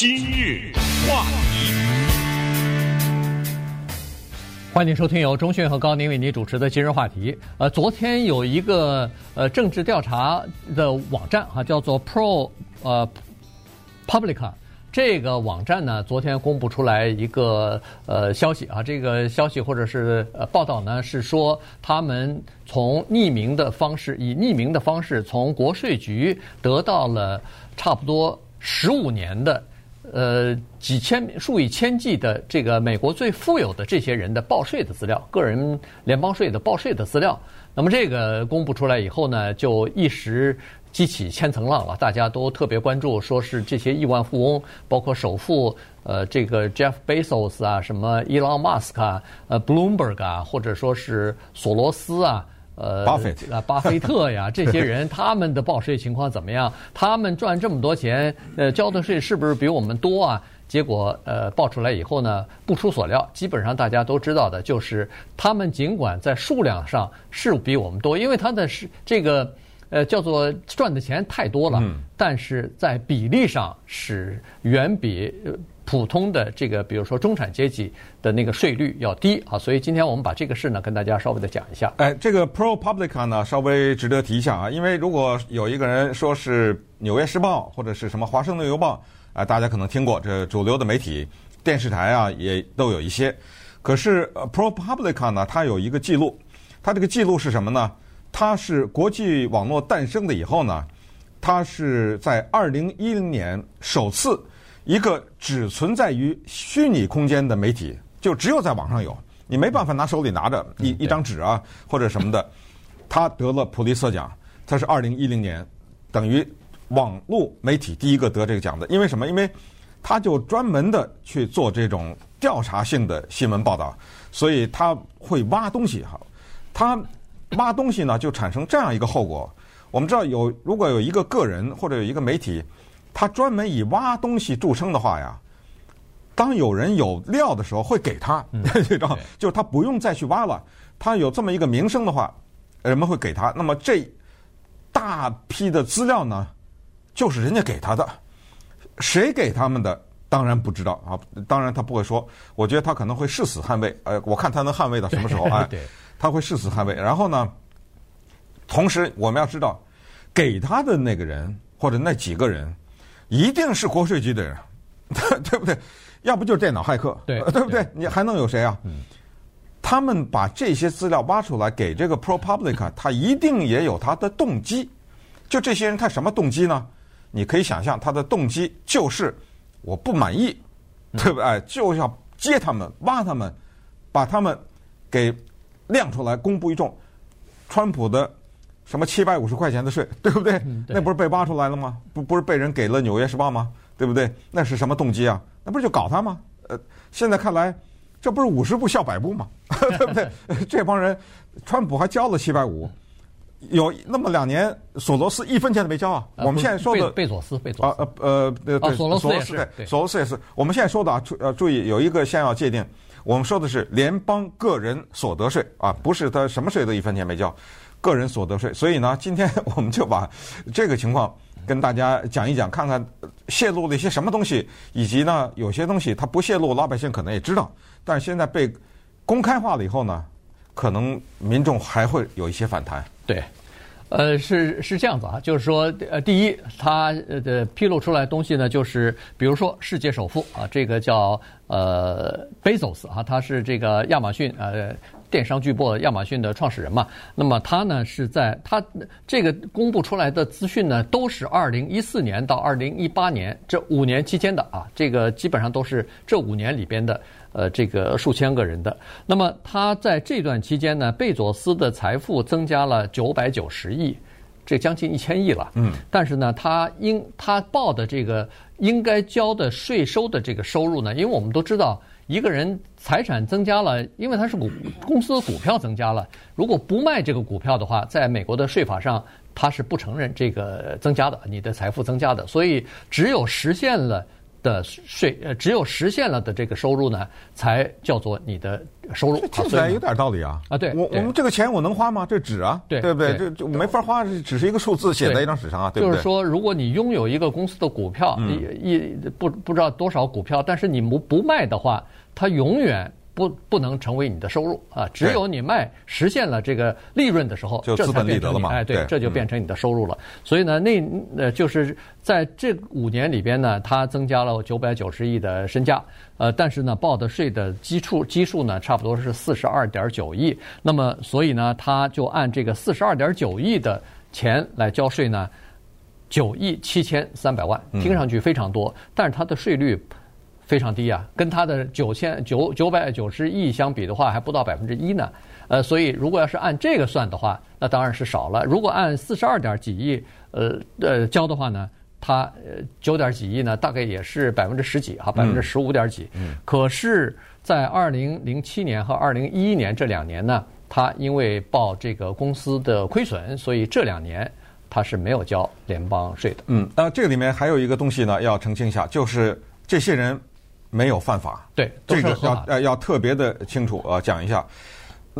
今日话题，欢迎收听由钟迅和高宁为您主持的今日话题。呃，昨天有一个呃政治调查的网站哈、啊，叫做 Pro 呃 Publica。这个网站呢，昨天公布出来一个呃消息啊，这个消息或者是呃报道呢，是说他们从匿名的方式，以匿名的方式从国税局得到了差不多十五年的呃几千数以千计的这个美国最富有的这些人的报税的资料，个人联邦税的报税的资料。那么这个公布出来以后呢，就一时。激起千层浪了，大家都特别关注，说是这些亿万富翁，包括首富，呃，这个 Jeff Bezos 啊，什么 Elon Musk 啊，呃，Bloomberg 啊，或者说是索罗斯啊，呃，巴菲啊，巴菲特呀，这些人 他们的报税情况怎么样？他们赚这么多钱，呃，交的税是不是比我们多啊？结果呃，报出来以后呢，不出所料，基本上大家都知道的就是，他们尽管在数量上是比我们多，因为他的是这个。呃，叫做赚的钱太多了，嗯、但是在比例上是远比普通的这个，比如说中产阶级的那个税率要低啊。所以今天我们把这个事呢，跟大家稍微的讲一下。哎，这个 ProPublica 呢，稍微值得提一下啊，因为如果有一个人说是《纽约时报》或者是什么《华盛顿邮报》啊、大家可能听过，这主流的媒体、电视台啊，也都有一些。可是 ProPublica 呢，它有一个记录，它这个记录是什么呢？它是国际网络诞生的以后呢，它是在二零一零年首次一个只存在于虚拟空间的媒体，就只有在网上有，你没办法拿手里拿着一一张纸啊或者什么的，他得了普利策奖，他是二零一零年等于网络媒体第一个得这个奖的，因为什么？因为他就专门的去做这种调查性的新闻报道，所以他会挖东西哈，他。挖东西呢，就产生这样一个后果。我们知道有，如果有一个个人或者有一个媒体，他专门以挖东西著称的话呀，当有人有料的时候，会给他，就是他不用再去挖了。他有这么一个名声的话，人们会给他。那么这大批的资料呢，就是人家给他的，谁给他们的，当然不知道啊。当然他不会说，我觉得他可能会誓死捍卫。呃，我看他能捍卫到什么时候啊？哎他会誓死捍卫，然后呢，同时我们要知道，给他的那个人或者那几个人，一定是国税局的人，对不对？要不就是电脑骇客，对，对不对？你还能有谁啊？嗯，他们把这些资料挖出来给这个 ProPublica，他一定也有他的动机。就这些人，他什么动机呢？你可以想象，他的动机就是我不满意，对不对？嗯，就要接他们，挖他们，把他们给。亮出来公布于众，川普的什么七百五十块钱的税，对不对？嗯、对那不是被挖出来了吗？不不是被人给了《纽约时报》吗？对不对？那是什么动机啊？那不是就搞他吗？呃，现在看来，这不是五十步笑百步吗？对不对？这帮人，川普还交了七百五，有那么两年，索罗斯一分钱都没交啊。呃、我们现在说的贝佐斯，贝佐斯啊呃呃对，索罗斯也是，索罗斯也是。我们现在说的啊，注呃注意有一个先要界定。我们说的是联邦个人所得税啊，不是他什么税都一分钱没交，个人所得税。所以呢，今天我们就把这个情况跟大家讲一讲，看看泄露了一些什么东西，以及呢，有些东西它不泄露，老百姓可能也知道，但是现在被公开化了以后呢，可能民众还会有一些反弹。对。呃，是是这样子啊，就是说，呃，第一，他的披露出来东西呢，就是比如说世界首富啊，这个叫呃贝佐斯啊，他是这个亚马逊呃电商巨擘亚马逊的创始人嘛。那么他呢是在他这个公布出来的资讯呢，都是二零一四年到二零一八年这五年期间的啊，这个基本上都是这五年里边的。呃，这个数千个人的，那么他在这段期间呢，贝佐斯的财富增加了九百九十亿，这将近一千亿了。嗯，但是呢，他应他报的这个应该交的税收的这个收入呢，因为我们都知道，一个人财产增加了，因为他是股公司的股票增加了，如果不卖这个股票的话，在美国的税法上，他是不承认这个增加的，你的财富增加的，所以只有实现了。的税，呃，只有实现了的这个收入呢，才叫做你的收入。听起来有点道理啊！啊，对，我我们这个钱我能花吗？这纸啊，对对不对？这就没法花，只是一个数字写在一张纸上啊，对不对？就是说，如果你拥有一个公司的股票，一一不不知道多少股票，但是你不不卖的话，它永远。不不能成为你的收入啊！只有你卖实现了这个利润的时候，就资本利得了嘛？哎，对，这就变成你的收入了。所以呢，那呃，就是在这五年里边呢，它增加了九百九十亿的身价，呃，但是呢，报的税的基数基数呢，差不多是四十二点九亿。那么，所以呢，他就按这个四十二点九亿的钱来交税呢，九亿七千三百万，听上去非常多，但是它的税率。非常低啊，跟它的九千九九百九十亿相比的话，还不到百分之一呢。呃，所以如果要是按这个算的话，那当然是少了。如果按四十二点几亿，呃呃交的话呢，它呃九点几亿呢，大概也是百分之十几哈，百分之十五点几。嗯。可是，在二零零七年和二零一一年这两年呢，它因为报这个公司的亏损，所以这两年它是没有交联邦税的。嗯，那这个里面还有一个东西呢，要澄清一下，就是这些人。没有犯法，对，这个要呃要特别的清楚啊，讲一下。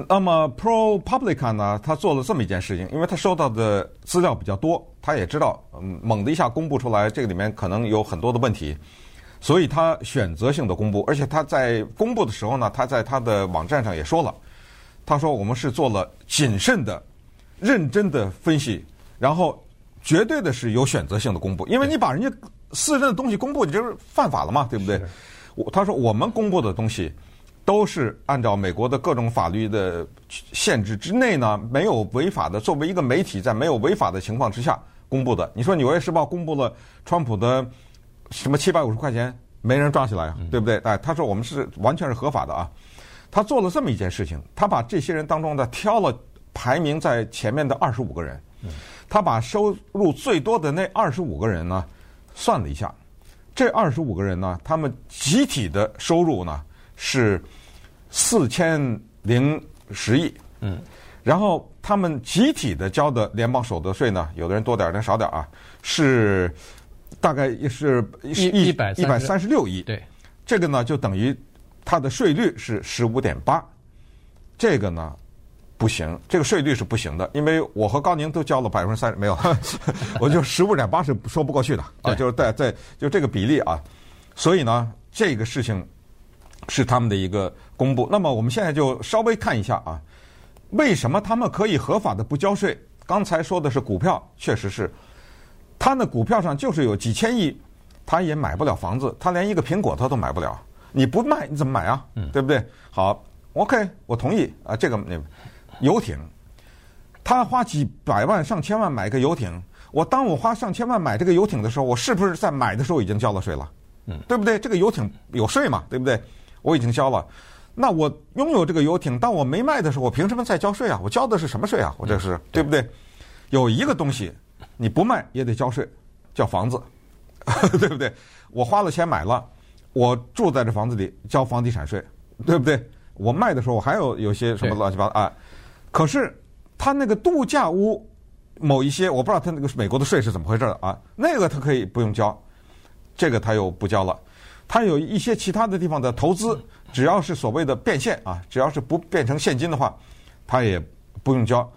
那么 ProPublica 呢，他做了这么一件事情，因为他收到的资料比较多，他也知道，嗯，猛的一下公布出来，这个里面可能有很多的问题，所以他选择性的公布，而且他在公布的时候呢，他在他的网站上也说了，他说我们是做了谨慎的、认真的分析，然后绝对的是有选择性的公布，因为你把人家私人的东西公布，你就是犯法了嘛，对不对？他说：“我们公布的东西都是按照美国的各种法律的限制之内呢，没有违法的。作为一个媒体，在没有违法的情况之下公布的。你说《纽约时报》公布了川普的什么七百五十块钱，没人抓起来啊，对不对？哎，他说我们是完全是合法的啊。他做了这么一件事情，他把这些人当中的挑了排名在前面的二十五个人，他把收入最多的那二十五个人呢算了一下。”这二十五个人呢，他们集体的收入呢是四千零十亿，嗯，然后他们集体的交的联邦所得税呢，有的人多点儿，有的人少点儿啊，是大概也是一一百一百三十六亿，对，这个呢就等于它的税率是十五点八，这个呢。不行，这个税率是不行的，因为我和高宁都交了百分之三十，没有，我就十五点八是说不过去的啊，就是在在就这个比例啊，所以呢，这个事情是他们的一个公布。那么我们现在就稍微看一下啊，为什么他们可以合法的不交税？刚才说的是股票，确实是，他的股票上就是有几千亿，他也买不了房子，他连一个苹果他都买不了，你不卖你怎么买啊？对不对？好，OK，我同意啊，这个那。游艇，他花几百万上千万买个游艇，我当我花上千万买这个游艇的时候，我是不是在买的时候已经交了税了？嗯，对不对？这个游艇有税嘛？对不对？我已经交了。那我拥有这个游艇，当我没卖的时候，我凭什么再交税啊？我交的是什么税啊？我这是对不对？有一个东西你不卖也得交税，叫房子，对不对？我花了钱买了，我住在这房子里交房地产税，对不对？我卖的时候我还有有些什么乱七八糟啊？可是，他那个度假屋，某一些我不知道他那个美国的税是怎么回事儿啊？那个他可以不用交，这个他又不交了。他有一些其他的地方的投资，只要是所谓的变现啊，只要是不变成现金的话，他也不用交。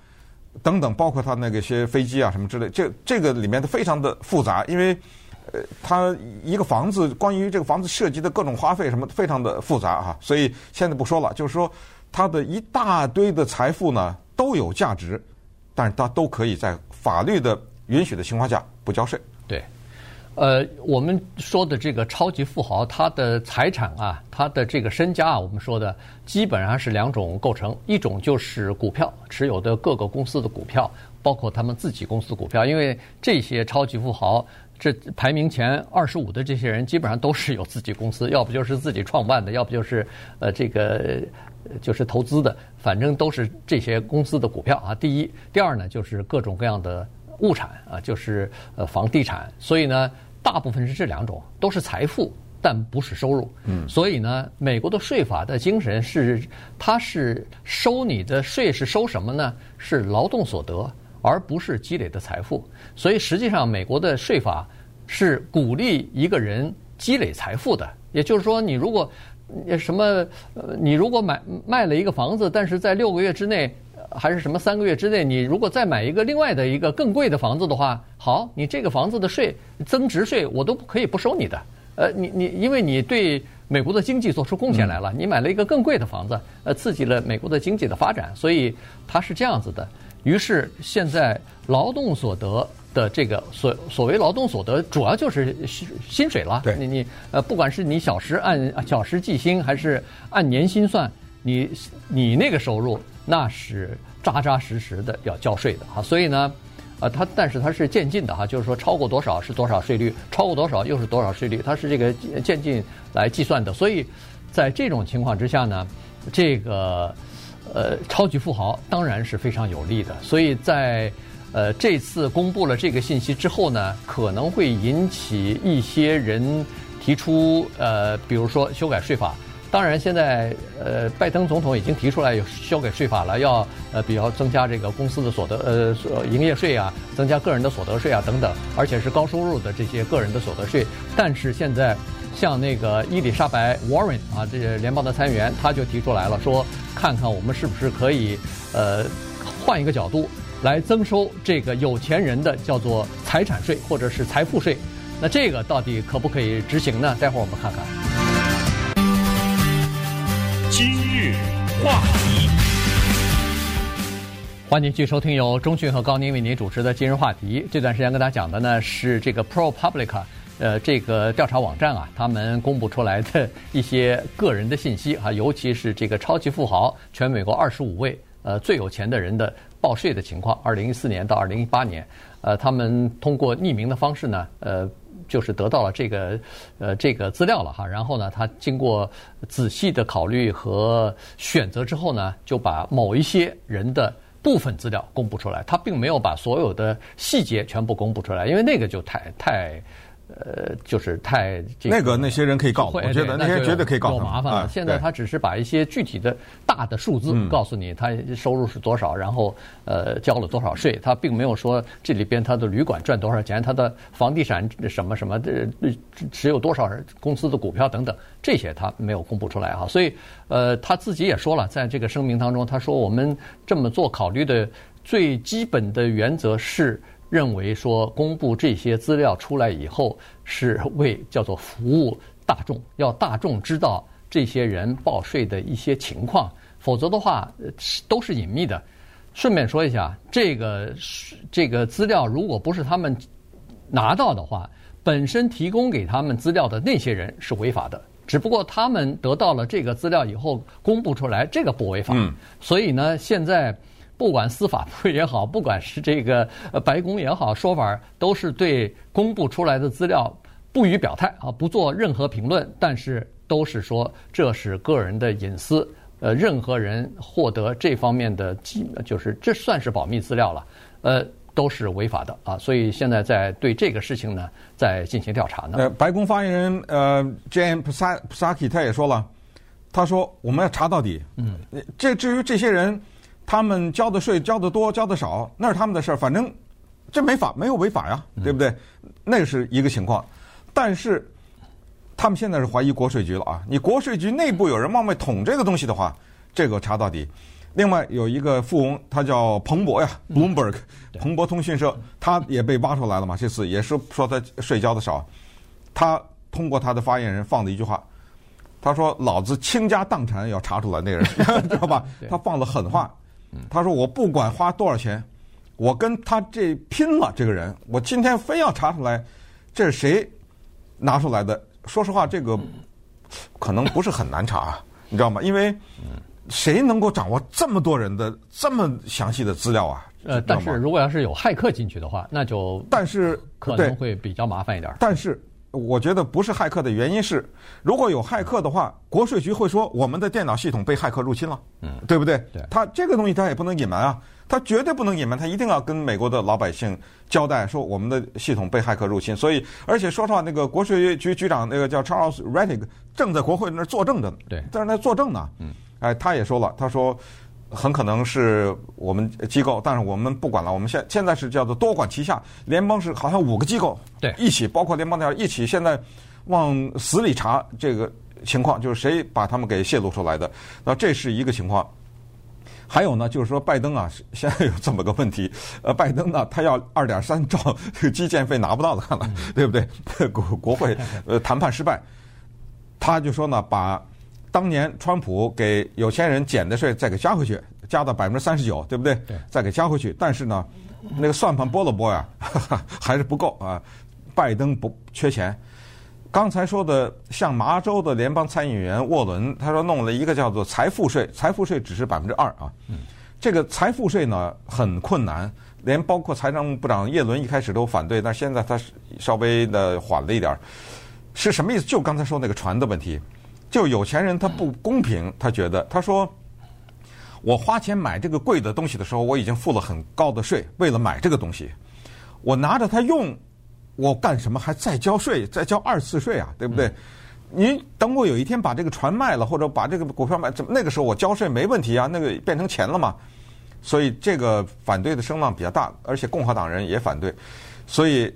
等等，包括他那个些飞机啊什么之类，这这个里面都非常的复杂，因为呃，他一个房子关于这个房子涉及的各种花费什么非常的复杂啊，所以现在不说了，就是说。他的一大堆的财富呢都有价值，但是他都可以在法律的允许的情况下不交税。对，呃，我们说的这个超级富豪，他的财产啊，他的这个身家啊，我们说的基本上是两种构成，一种就是股票持有的各个公司的股票，包括他们自己公司股票，因为这些超级富豪这排名前二十五的这些人，基本上都是有自己公司，要不就是自己创办的，要不就是呃这个。就是投资的，反正都是这些公司的股票啊。第一，第二呢，就是各种各样的物产啊，就是呃房地产。所以呢，大部分是这两种，都是财富，但不是收入。嗯。所以呢，美国的税法的精神是，它是收你的税是收什么呢？是劳动所得，而不是积累的财富。所以实际上，美国的税法是鼓励一个人。积累财富的。也就是说，你如果什么，呃，你如果买卖了一个房子，但是在六个月之内，还是什么三个月之内，你如果再买一个另外的一个更贵的房子的话，好，你这个房子的税增值税我都可以不收你的。呃，你你因为你对美国的经济做出贡献来了，你买了一个更贵的房子，呃，刺激了美国的经济的发展，所以它是这样子的。于是现在劳动所得的这个所所谓劳动所得，主要就是薪薪水了。对，你你呃，不管是你小时按小时计薪，还是按年薪算，你你那个收入那是扎扎实实的要交税的啊。所以呢。啊，它但是它是渐进的哈，就是说超过多少是多少税率，超过多少又是多少税率，它是这个渐进来计算的。所以，在这种情况之下呢，这个呃超级富豪当然是非常有利的。所以在呃这次公布了这个信息之后呢，可能会引起一些人提出呃，比如说修改税法。当然，现在呃，拜登总统已经提出来有修改税法了，要呃，比较增加这个公司的所得呃，营业税啊，增加个人的所得税啊等等，而且是高收入的这些个人的所得税。但是现在，像那个伊丽莎白 Warren 啊，这些联邦的参议员，他就提出来了，说看看我们是不是可以呃，换一个角度来增收这个有钱人的叫做财产税或者是财富税。那这个到底可不可以执行呢？待会儿我们看看。今日话题，欢迎继续收听由中讯和高宁为您主持的今日话题。这段时间跟大家讲的呢是这个 ProPublica，呃，这个调查网站啊，他们公布出来的一些个人的信息啊，尤其是这个超级富豪，全美国二十五位呃最有钱的人的报税的情况，二零一四年到二零一八年，呃，他们通过匿名的方式呢，呃。就是得到了这个，呃，这个资料了哈。然后呢，他经过仔细的考虑和选择之后呢，就把某一些人的部分资料公布出来。他并没有把所有的细节全部公布出来，因为那个就太太。呃，就是太这个、那个那些人可以告，我觉得那些绝对可以告。有麻烦了。现在他只是把一些具体的大的数字告诉你，他收入是多少，然后呃交了多少税。他并没有说这里边他的旅馆赚多少钱，他的房地产什么什么的持有多少公司的股票等等，这些他没有公布出来哈。所以呃他自己也说了，在这个声明当中，他说我们这么做考虑的最基本的原则是。认为说，公布这些资料出来以后，是为 叫做服务大众，要大众知道这些人报税的一些情况，否则的话都是隐秘的。顺便说一下，这个这个资料如果不是他们拿到的话，本身提供给他们资料的那些人是违法的，只不过他们得到了这个资料以后公布出来，这个不违法。嗯。所以呢，现在。不管司法部也好，不管是这个白宫也好，说法都是对公布出来的资料不予表态啊，不做任何评论。但是都是说这是个人的隐私，呃，任何人获得这方面的机，就是这算是保密资料了，呃，都是违法的啊。所以现在在对这个事情呢，在进行调查呢。呃，白宫发言人呃，Jan Psaki 他也说了，他说我们要查到底。嗯，这至于这些人。他们交的税交的多交的少，那是他们的事儿，反正这没法没有违法呀，对不对？那是一个情况。但是他们现在是怀疑国税局了啊！你国税局内部有人冒昧捅这个东西的话，这个查到底。另外有一个富翁，他叫彭博呀，Bloomberg，彭博通讯社，他也被挖出来了嘛。这次也是说他税交的少，他通过他的发言人放的一句话，他说：“老子倾家荡产要查出来那个人，知道吧？”他放了狠话。他说：“我不管花多少钱，我跟他这拼了。这个人，我今天非要查出来，这是谁拿出来的？说实话，这个可能不是很难查，你知道吗？因为谁能够掌握这么多人的这么详细的资料啊？呃，但是如果要是有骇客进去的话，那就但是可能会比较麻烦一点。但是。”我觉得不是骇客的原因是，如果有骇客的话，国税局会说我们的电脑系统被骇客入侵了，嗯，对不对？对，他这个东西他也不能隐瞒啊，他绝对不能隐瞒，他一定要跟美国的老百姓交代说我们的系统被骇客入侵。所以，而且说实话，那个国税局局长那个叫 Charles Rettig 正在国会那儿作证的，对，在那作证呢，嗯，哎，他也说了，他说。很可能是我们机构，但是我们不管了。我们现现在是叫做多管齐下，联邦是好像五个机构，对，一起包括联邦调查一起。现在往死里查这个情况，就是谁把他们给泄露出来的。那这是一个情况。还有呢，就是说拜登啊，现在有这么个问题，呃，拜登呢，他要二点三兆这个基建费拿不到的，看来对不对？国国会呃谈判失败，他就说呢，把当年川普给有钱人减的税再给加回去，加到百分之三十九，对不对？对。再给加回去，但是呢，那个算盘拨了拨呀，还是不够啊。拜登不缺钱。刚才说的，像麻州的联邦参议员沃伦，他说弄了一个叫做财富税，财富税只是百分之二啊。这个财富税呢很困难，连包括财政部长耶伦一开始都反对，但现在他稍微的缓了一点儿。是什么意思？就刚才说那个船的问题，就有钱人他不公平，他觉得他说，我花钱买这个贵的东西的时候，我已经付了很高的税，为了买这个东西，我拿着它用。我干什么还再交税，再交二次税啊？对不对？你等我有一天把这个船卖了，或者把这个股票卖，怎么那个时候我交税没问题啊？那个变成钱了嘛？所以这个反对的声浪比较大，而且共和党人也反对。所以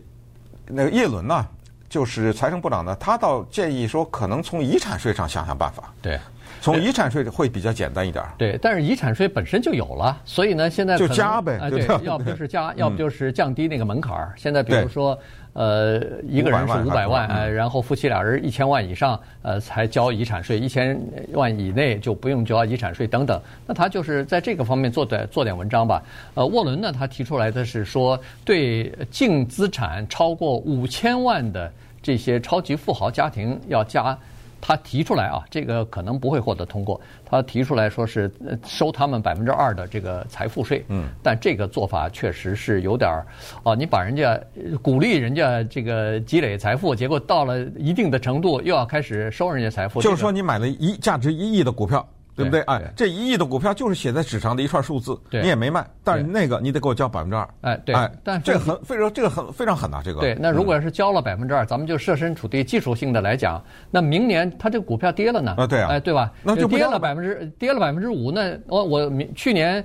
那个叶伦呢，就是财政部长呢，他倒建议说，可能从遗产税上想想办法。对。从遗产税会比较简单一点儿。对，但是遗产税本身就有了，所以呢，现在就加呗。哎，对，要不就是加，要不就是降低那个门槛儿。现在比如说，呃，一个人是五百万，呃，然后夫妻俩人一千万以上，呃，才交遗产税；一千万以内就不用交遗产税等等。那他就是在这个方面做点做点文章吧。呃，沃伦呢，他提出来的是说，对净资产超过五千万的这些超级富豪家庭要加。他提出来啊，这个可能不会获得通过。他提出来说是收他们百分之二的这个财富税，嗯，但这个做法确实是有点儿，啊，你把人家鼓励人家这个积累财富，结果到了一定的程度又要开始收人家财富。就是说，你买了一价值一亿的股票。对不对？哎，这一亿的股票就是写在纸上的一串数字，你也没卖，但是那个你得给我交百分之二。哎，对，哎，但这个很，非常这个很非常狠呐，这个。对，那如果要是交了百分之二，咱们就设身处地技术性的来讲，那明年它这个股票跌了呢？啊，对啊，哎，对吧？那就跌了百分之跌了百分之五，那我我明去年。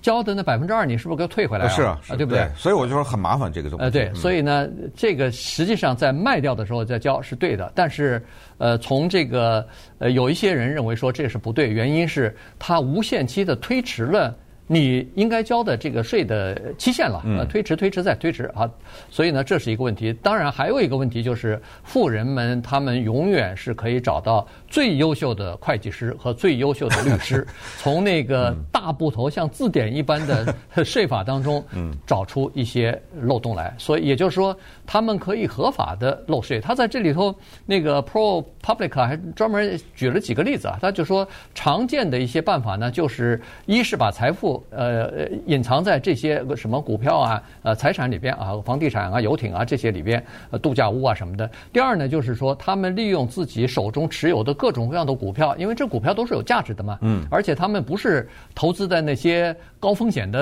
交的那百分之二，你是不是给我退回来啊？是啊，对不对？所以我就说很麻烦这个东西。呃，对，所以呢，这个实际上在卖掉的时候再交是对的，但是呃，从这个呃，有一些人认为说这是不对，原因是它无限期的推迟了。你应该交的这个税的期限了，呃，推迟、推迟再推迟啊，所以呢，这是一个问题。当然，还有一个问题就是，富人们他们永远是可以找到最优秀的会计师和最优秀的律师，从那个大部头像字典一般的税法当中，找出一些漏洞来。所以也就是说，他们可以合法的漏税。他在这里头那个 ProPublica 还专门举了几个例子啊，他就说常见的一些办法呢，就是一是把财富呃，隐藏在这些什么股票啊、呃财产里边啊，房地产啊、游艇啊这些里边，呃度假屋啊什么的。第二呢，就是说他们利用自己手中持有的各种各样的股票，因为这股票都是有价值的嘛，嗯，而且他们不是投资在那些高风险的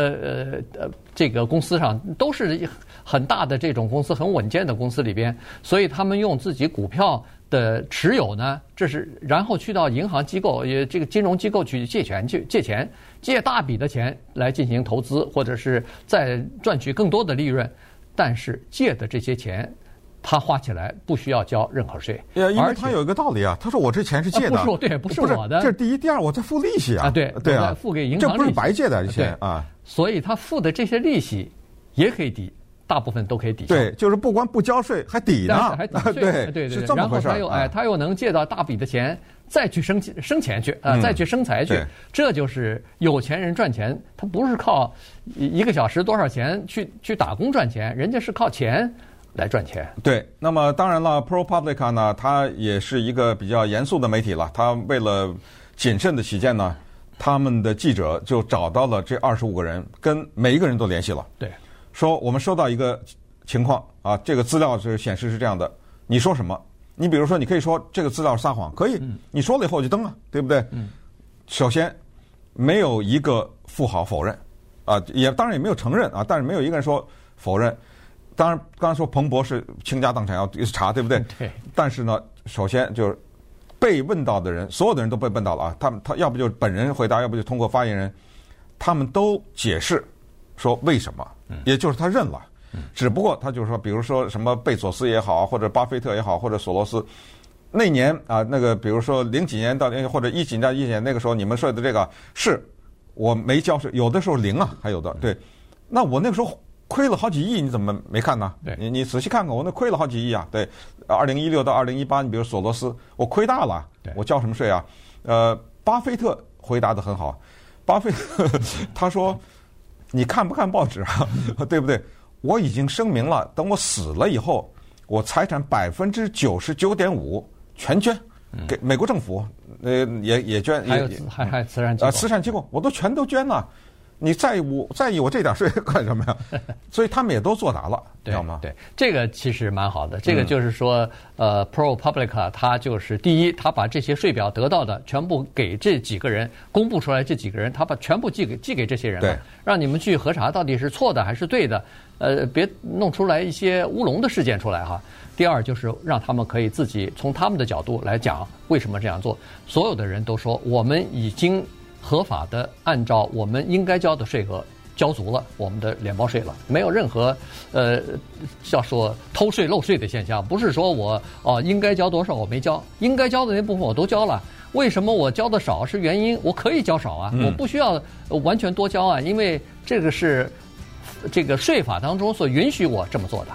呃呃这个公司上，都是很大的这种公司、很稳健的公司里边，所以他们用自己股票。的持有呢，这是然后去到银行机构，也这个金融机构去借钱，去借钱，借大笔的钱来进行投资，或者是再赚取更多的利润。但是借的这些钱，他花起来不需要交任何税。因为他有一个道理啊，他说我这钱是借的，不是对，不是我的，这是第一，第二，我在付利息啊。啊，对对啊，付给银行，这不是白借的这些啊。所以他付的这些利息也可以抵。大部分都可以抵消，对，就是不光不交税，还抵呢，还抵 税，对对对，是这么回事。然后他又哎，他又能借到大笔的钱，再去生生钱去啊，再去生财去，这就是有钱人赚钱。他不是靠一个小时多少钱去去打工赚钱，人家是靠钱来赚钱。对，那么当然了，ProPublica 呢，它也是一个比较严肃的媒体了。它为了谨慎的起见呢，他们的记者就找到了这二十五个人，跟每一个人都联系了。对。说我们收到一个情况啊，这个资料是显示是这样的。你说什么？你比如说，你可以说这个资料撒谎，可以。你说了以后我就登了，对不对？首先，没有一个富豪否认，啊，也当然也没有承认啊，但是没有一个人说否认。当然，刚才说彭博是倾家荡产要查，对不对？对。但是呢，首先就是被问到的人，所有的人都被问到了啊。他们他要不就本人回答，要不就通过发言人，他们都解释。说为什么？也就是他认了，只不过他就是说，比如说什么贝索斯也好，或者巴菲特也好，或者索罗斯，那年啊，那个比如说零几年到或者一几年到一几年那个时候，你们说的这个是我没交税，有的时候零啊，还有的对。那我那个时候亏了好几亿，你怎么没看呢？对，你你仔细看看，我那亏了好几亿啊。对，二零一六到二零一八，你比如索罗斯，我亏大了，我交什么税啊？呃，巴菲特回答的很好，巴菲特 他说。你看不看报纸啊？对不对？我已经声明了，等我死了以后，我财产百分之九十九点五全捐给美国政府，呃，也也捐，还有还还慈善机构啊，慈善机构我都全都捐了。你在意我在意我这点税干什么呀？所以他们也都作答了，知道吗？对，这个其实蛮好的。这个就是说，嗯、呃，ProPublica 它就是第一，它把这些税表得到的全部给这几个人公布出来，这几个人他把全部寄给寄给这些人了，让你们去核查到底是错的还是对的，呃，别弄出来一些乌龙的事件出来哈。第二就是让他们可以自己从他们的角度来讲为什么这样做。所有的人都说我们已经。合法的按照我们应该交的税额交足了我们的联邦税了，没有任何呃叫说偷税漏税的现象。不是说我哦应该交多少我没交，应该交的那部分我都交了。为什么我交的少？是原因我可以交少啊，我不需要完全多交啊，因为这个是这个税法当中所允许我这么做的。